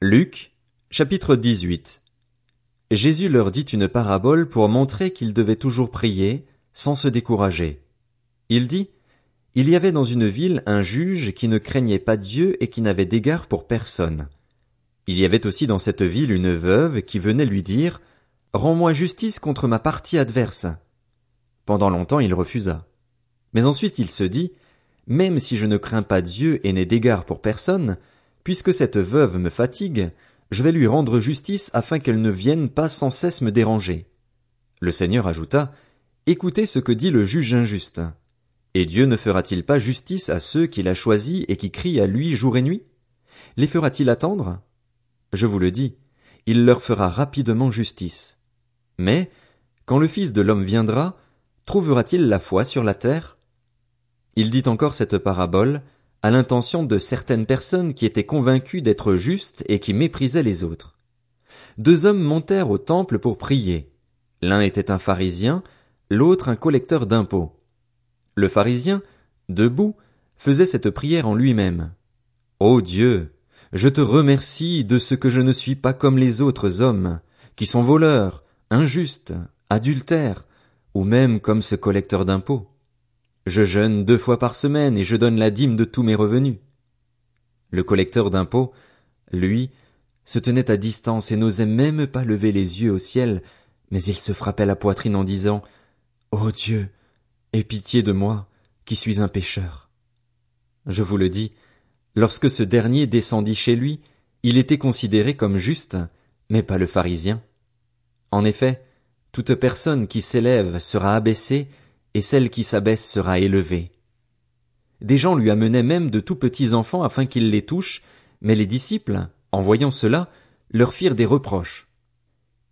Luc, chapitre 18 Jésus leur dit une parabole pour montrer qu'ils devaient toujours prier, sans se décourager. Il dit, Il y avait dans une ville un juge qui ne craignait pas Dieu et qui n'avait d'égard pour personne. Il y avait aussi dans cette ville une veuve qui venait lui dire, Rends-moi justice contre ma partie adverse. Pendant longtemps il refusa. Mais ensuite il se dit, Même si je ne crains pas Dieu et n'ai d'égard pour personne, Puisque cette veuve me fatigue, je vais lui rendre justice afin qu'elle ne vienne pas sans cesse me déranger. Le Seigneur ajouta, Écoutez ce que dit le juge injuste. Et Dieu ne fera-t-il pas justice à ceux qu'il a choisis et qui crient à lui jour et nuit? Les fera-t-il attendre? Je vous le dis, il leur fera rapidement justice. Mais, quand le Fils de l'homme viendra, trouvera-t-il la foi sur la terre? Il dit encore cette parabole, à l'intention de certaines personnes qui étaient convaincues d'être justes et qui méprisaient les autres. Deux hommes montèrent au temple pour prier. L'un était un pharisien, l'autre un collecteur d'impôts. Le pharisien, debout, faisait cette prière en lui-même. Ô Dieu, je te remercie de ce que je ne suis pas comme les autres hommes, qui sont voleurs, injustes, adultères, ou même comme ce collecteur d'impôts. Je jeûne deux fois par semaine et je donne la dîme de tous mes revenus. Le collecteur d'impôts, lui, se tenait à distance et n'osait même pas lever les yeux au ciel, mais il se frappait la poitrine en disant Ô Dieu, aie pitié de moi, qui suis un pécheur. Je vous le dis, lorsque ce dernier descendit chez lui, il était considéré comme juste, mais pas le pharisien. En effet, toute personne qui s'élève sera abaissée, et celle qui s'abaisse sera élevée. Des gens lui amenaient même de tout petits enfants afin qu'il les touche, mais les disciples, en voyant cela, leur firent des reproches.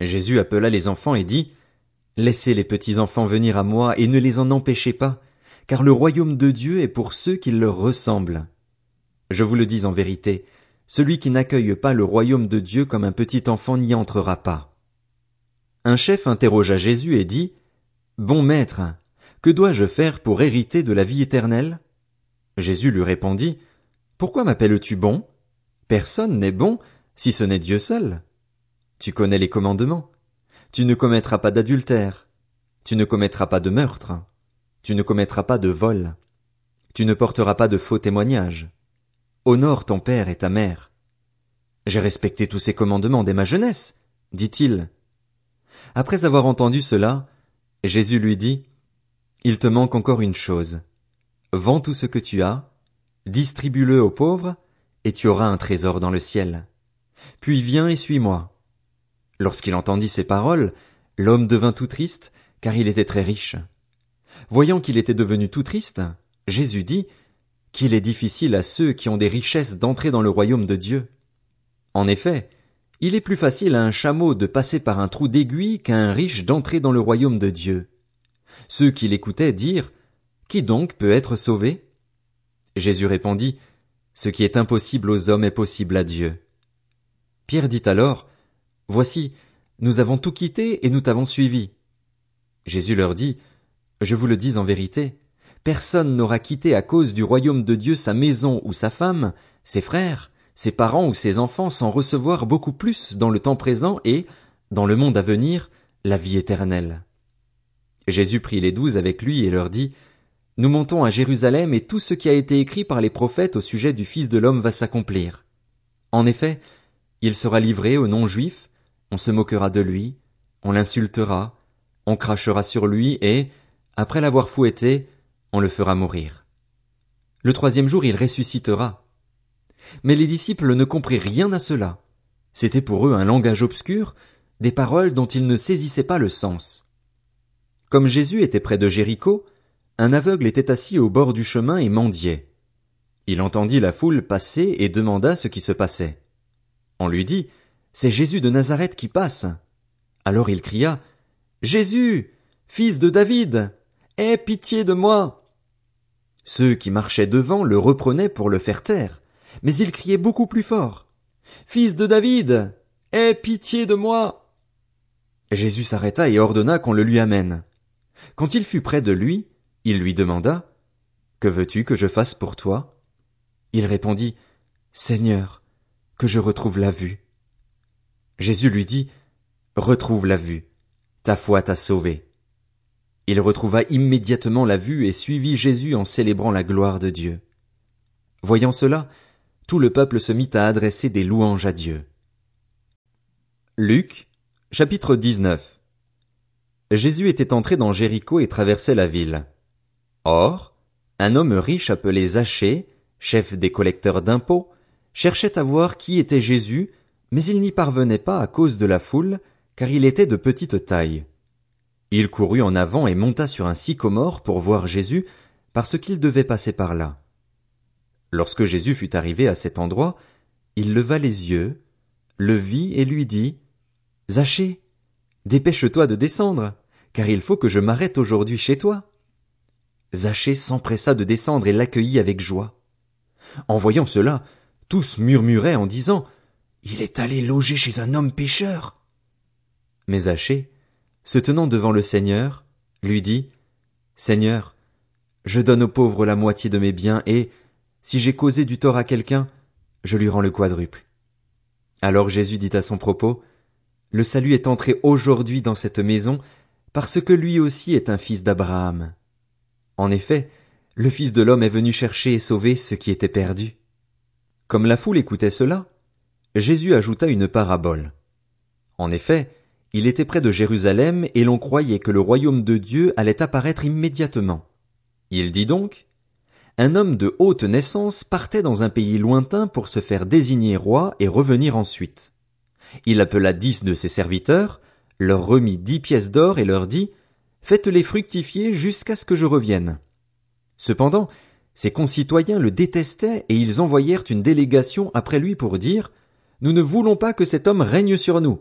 Jésus appela les enfants et dit, Laissez les petits enfants venir à moi et ne les en empêchez pas, car le royaume de Dieu est pour ceux qui leur ressemblent. Je vous le dis en vérité, celui qui n'accueille pas le royaume de Dieu comme un petit enfant n'y entrera pas. Un chef interrogea Jésus et dit, Bon maître, que dois-je faire pour hériter de la vie éternelle? Jésus lui répondit, Pourquoi m'appelles-tu bon? Personne n'est bon si ce n'est Dieu seul. Tu connais les commandements. Tu ne commettras pas d'adultère. Tu ne commettras pas de meurtre. Tu ne commettras pas de vol. Tu ne porteras pas de faux témoignages. Honore ton père et ta mère. J'ai respecté tous ces commandements dès ma jeunesse, dit-il. Après avoir entendu cela, Jésus lui dit, il te manque encore une chose. Vends tout ce que tu as, distribue-le aux pauvres, et tu auras un trésor dans le ciel. Puis viens et suis-moi. Lorsqu'il entendit ces paroles, l'homme devint tout triste, car il était très riche. Voyant qu'il était devenu tout triste, Jésus dit, qu'il est difficile à ceux qui ont des richesses d'entrer dans le royaume de Dieu. En effet, il est plus facile à un chameau de passer par un trou d'aiguille qu'à un riche d'entrer dans le royaume de Dieu. Ceux qui l'écoutaient dirent Qui donc peut être sauvé? Jésus répondit Ce qui est impossible aux hommes est possible à Dieu. Pierre dit alors Voici, nous avons tout quitté et nous t'avons suivi. Jésus leur dit Je vous le dis en vérité, personne n'aura quitté à cause du royaume de Dieu sa maison ou sa femme, ses frères, ses parents ou ses enfants sans recevoir beaucoup plus dans le temps présent et, dans le monde à venir, la vie éternelle. Jésus prit les douze avec lui et leur dit, Nous montons à Jérusalem et tout ce qui a été écrit par les prophètes au sujet du Fils de l'homme va s'accomplir. En effet, il sera livré aux non-juifs, on se moquera de lui, on l'insultera, on crachera sur lui et, après l'avoir fouetté, on le fera mourir. Le troisième jour il ressuscitera. Mais les disciples ne comprirent rien à cela. C'était pour eux un langage obscur, des paroles dont ils ne saisissaient pas le sens. Comme Jésus était près de Jéricho, un aveugle était assis au bord du chemin et mendiait. Il entendit la foule passer et demanda ce qui se passait. On lui dit, C'est Jésus de Nazareth qui passe. Alors il cria, Jésus, fils de David, aie pitié de moi. Ceux qui marchaient devant le reprenaient pour le faire taire, mais il criait beaucoup plus fort. Fils de David, aie pitié de moi. Jésus s'arrêta et ordonna qu'on le lui amène. Quand il fut près de lui, il lui demanda Que veux-tu que je fasse pour toi? Il répondit Seigneur, que je retrouve la vue. Jésus lui dit, Retrouve la vue. Ta foi t'a sauvé. Il retrouva immédiatement la vue et suivit Jésus en célébrant la gloire de Dieu. Voyant cela, tout le peuple se mit à adresser des louanges à Dieu. Luc, chapitre 19 Jésus était entré dans Jéricho et traversait la ville. Or, un homme riche appelé Zachée, chef des collecteurs d'impôts, cherchait à voir qui était Jésus, mais il n'y parvenait pas à cause de la foule, car il était de petite taille. Il courut en avant et monta sur un sycomore pour voir Jésus, parce qu'il devait passer par là. Lorsque Jésus fut arrivé à cet endroit, il leva les yeux, le vit et lui dit, Zachée, dépêche-toi de descendre, car il faut que je m'arrête aujourd'hui chez toi. Zachée s'empressa de descendre et l'accueillit avec joie. En voyant cela, tous murmuraient en disant, Il est allé loger chez un homme pécheur. Mais Zachée, se tenant devant le Seigneur, lui dit, Seigneur, je donne aux pauvres la moitié de mes biens et, si j'ai causé du tort à quelqu'un, je lui rends le quadruple. Alors Jésus dit à son propos, Le salut est entré aujourd'hui dans cette maison, parce que lui aussi est un fils d'Abraham. En effet, le Fils de l'homme est venu chercher et sauver ce qui était perdu. Comme la foule écoutait cela, Jésus ajouta une parabole. En effet, il était près de Jérusalem et l'on croyait que le royaume de Dieu allait apparaître immédiatement. Il dit donc, un homme de haute naissance partait dans un pays lointain pour se faire désigner roi et revenir ensuite. Il appela dix de ses serviteurs, leur remit dix pièces d'or et leur dit, Faites-les fructifier jusqu'à ce que je revienne. Cependant, ses concitoyens le détestaient et ils envoyèrent une délégation après lui pour dire, Nous ne voulons pas que cet homme règne sur nous.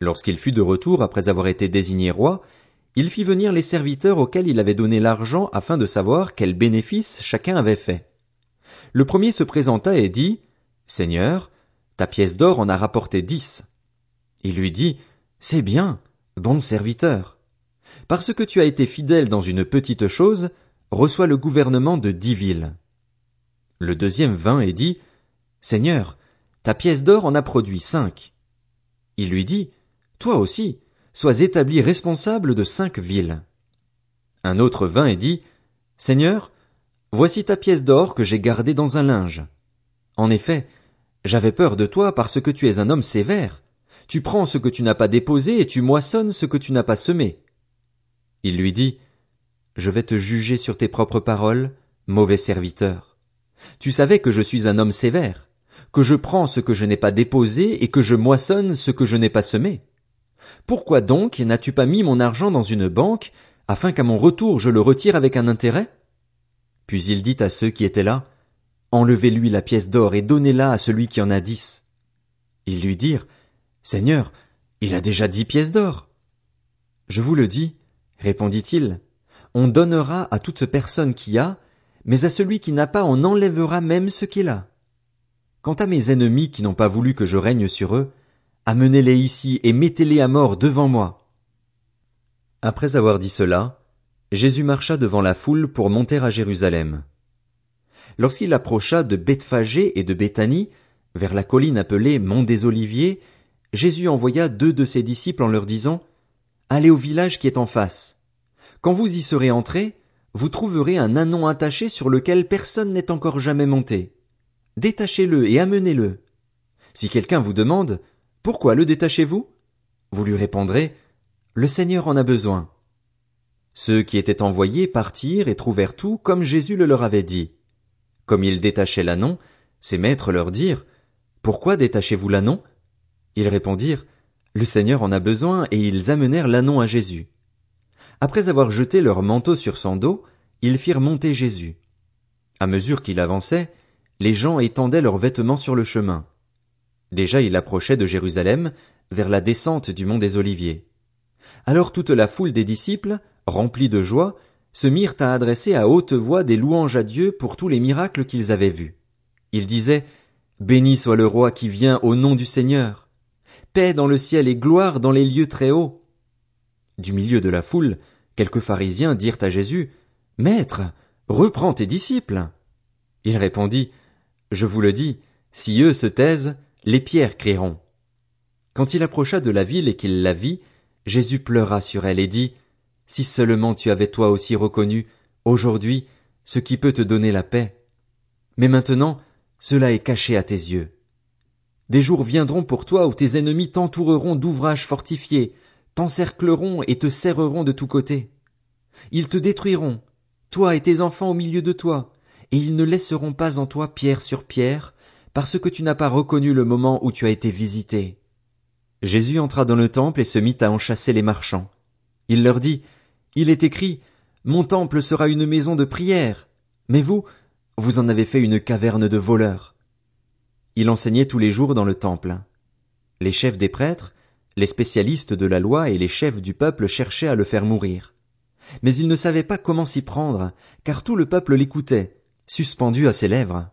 Lorsqu'il fut de retour après avoir été désigné roi, il fit venir les serviteurs auxquels il avait donné l'argent afin de savoir quel bénéfice chacun avait fait. Le premier se présenta et dit, Seigneur, ta pièce d'or en a rapporté dix. Il lui dit, C'est bien, bon serviteur. Parce que tu as été fidèle dans une petite chose, reçois le gouvernement de dix villes. Le deuxième vint et dit, Seigneur, ta pièce d'or en a produit cinq. Il lui dit, toi aussi, sois établi responsable de cinq villes. Un autre vint et dit, Seigneur, voici ta pièce d'or que j'ai gardée dans un linge. En effet, j'avais peur de toi parce que tu es un homme sévère. Tu prends ce que tu n'as pas déposé et tu moissonnes ce que tu n'as pas semé. Il lui dit, Je vais te juger sur tes propres paroles, mauvais serviteur. Tu savais que je suis un homme sévère, que je prends ce que je n'ai pas déposé et que je moissonne ce que je n'ai pas semé. Pourquoi donc n'as-tu pas mis mon argent dans une banque, afin qu'à mon retour je le retire avec un intérêt? Puis il dit à ceux qui étaient là, Enlevez-lui la pièce d'or et donnez-la à celui qui en a dix. Ils lui dirent, Seigneur, il a déjà dix pièces d'or. Je vous le dis, répondit-il, on donnera à toute personne qui a, mais à celui qui n'a pas on enlèvera même ce qu'il a. Quant à mes ennemis qui n'ont pas voulu que je règne sur eux, Amenez-les ici et mettez-les à mort devant moi. Après avoir dit cela, Jésus marcha devant la foule pour monter à Jérusalem. Lorsqu'il approcha de Bethphagée et de Béthanie, vers la colline appelée Mont des Oliviers, Jésus envoya deux de ses disciples en leur disant, Allez au village qui est en face. Quand vous y serez entrés, vous trouverez un anon attaché sur lequel personne n'est encore jamais monté. Détachez-le et amenez-le. Si quelqu'un vous demande, pourquoi le détachez-vous? Vous lui répondrez, Le Seigneur en a besoin. Ceux qui étaient envoyés partirent et trouvèrent tout comme Jésus le leur avait dit. Comme ils détachaient l'anon, ses maîtres leur dirent, Pourquoi détachez-vous l'anon? Ils répondirent, Le Seigneur en a besoin, et ils amenèrent l'anon à Jésus. Après avoir jeté leur manteau sur son dos, ils firent monter Jésus. À mesure qu'il avançait, les gens étendaient leurs vêtements sur le chemin. Déjà il approchait de Jérusalem, vers la descente du mont des Oliviers. Alors toute la foule des disciples, remplis de joie, se mirent à adresser à haute voix des louanges à Dieu pour tous les miracles qu'ils avaient vus. Ils disaient, Béni soit le roi qui vient au nom du Seigneur. Paix dans le ciel et gloire dans les lieux très hauts. Du milieu de la foule, quelques pharisiens dirent à Jésus, Maître, reprends tes disciples. Il répondit, Je vous le dis, si eux se taisent, les pierres crieront. Quand il approcha de la ville et qu'il la vit, Jésus pleura sur elle et dit, Si seulement tu avais toi aussi reconnu, aujourd'hui, ce qui peut te donner la paix. Mais maintenant, cela est caché à tes yeux. Des jours viendront pour toi où tes ennemis t'entoureront d'ouvrages fortifiés, t'encercleront et te serreront de tous côtés. Ils te détruiront, toi et tes enfants au milieu de toi, et ils ne laisseront pas en toi pierre sur pierre, parce que tu n'as pas reconnu le moment où tu as été visité. Jésus entra dans le temple et se mit à en chasser les marchands. Il leur dit, Il est écrit, Mon temple sera une maison de prière. Mais vous, vous en avez fait une caverne de voleurs. Il enseignait tous les jours dans le temple. Les chefs des prêtres, les spécialistes de la loi et les chefs du peuple cherchaient à le faire mourir. Mais ils ne savaient pas comment s'y prendre, car tout le peuple l'écoutait, suspendu à ses lèvres.